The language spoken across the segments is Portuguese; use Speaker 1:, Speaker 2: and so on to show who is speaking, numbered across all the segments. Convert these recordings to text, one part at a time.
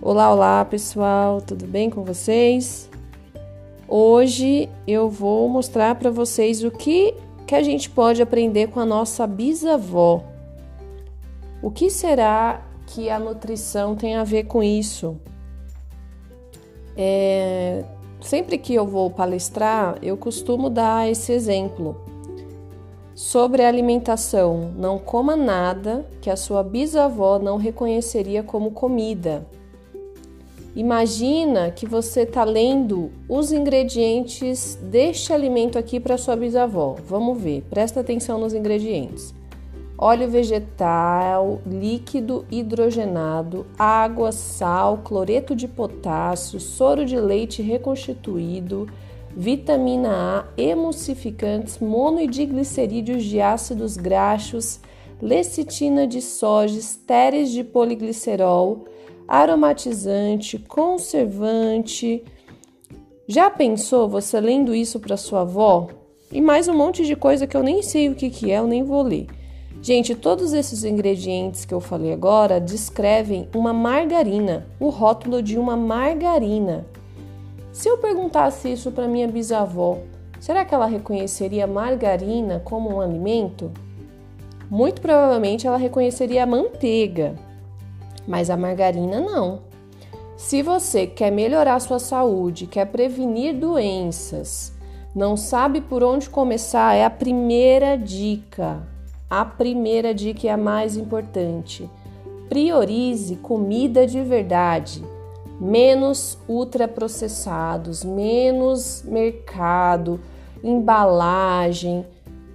Speaker 1: Olá, olá pessoal, tudo bem com vocês? Hoje eu vou mostrar para vocês o que, que a gente pode aprender com a nossa bisavó. O que será que a nutrição tem a ver com isso? É, sempre que eu vou palestrar, eu costumo dar esse exemplo. Sobre a alimentação, não coma nada que a sua bisavó não reconheceria como comida. Imagina que você está lendo os ingredientes deste alimento aqui para sua bisavó. Vamos ver, presta atenção nos ingredientes: óleo vegetal, líquido hidrogenado, água, sal, cloreto de potássio, soro de leite reconstituído, vitamina A, emulsificantes, mono e diglicerídeos de ácidos graxos, lecitina de soja, estéreis de poliglicerol aromatizante, conservante. Já pensou você lendo isso para sua avó? E mais um monte de coisa que eu nem sei o que, que é, eu nem vou ler. Gente, todos esses ingredientes que eu falei agora descrevem uma margarina, o rótulo de uma margarina. Se eu perguntasse isso para minha bisavó, será que ela reconheceria margarina como um alimento? Muito provavelmente ela reconheceria a manteiga, mas a margarina não. Se você quer melhorar sua saúde, quer prevenir doenças, não sabe por onde começar, é a primeira dica. A primeira dica é a mais importante. Priorize comida de verdade, menos ultraprocessados, menos mercado, embalagem.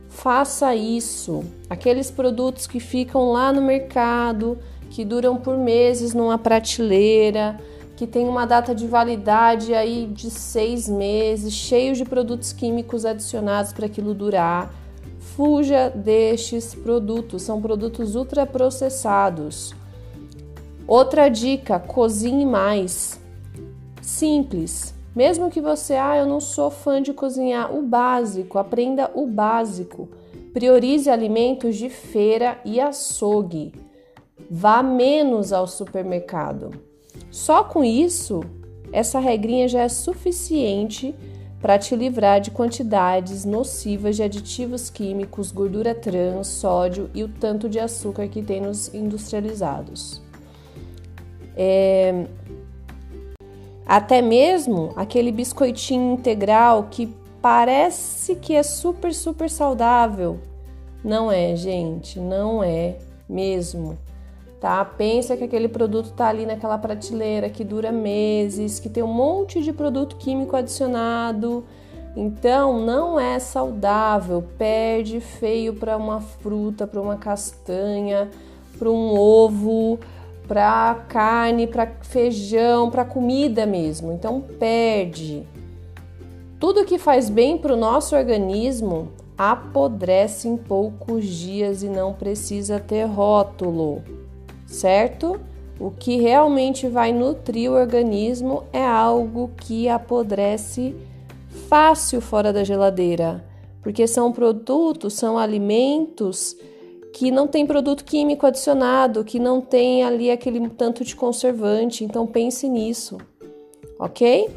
Speaker 1: Faça isso. Aqueles produtos que ficam lá no mercado, que duram por meses numa prateleira, que tem uma data de validade aí de seis meses, cheios de produtos químicos adicionados para aquilo durar. Fuja destes produtos, são produtos ultraprocessados. Outra dica: cozinhe mais. Simples. Mesmo que você, ah, eu não sou fã de cozinhar, o básico, aprenda o básico. Priorize alimentos de feira e açougue. Vá menos ao supermercado. Só com isso, essa regrinha já é suficiente para te livrar de quantidades nocivas de aditivos químicos, gordura trans, sódio e o tanto de açúcar que tem nos industrializados. É... Até mesmo aquele biscoitinho integral que parece que é super, super saudável. Não é, gente, não é mesmo tá? Pensa que aquele produto tá ali naquela prateleira que dura meses, que tem um monte de produto químico adicionado. Então, não é saudável, perde feio para uma fruta, para uma castanha, para um ovo, para carne, para feijão, para comida mesmo. Então, perde. Tudo que faz bem para o nosso organismo apodrece em poucos dias e não precisa ter rótulo certo? O que realmente vai nutrir o organismo é algo que apodrece fácil fora da geladeira, porque são produtos, são alimentos que não tem produto químico adicionado, que não tem ali aquele tanto de conservante. Então pense nisso, ok?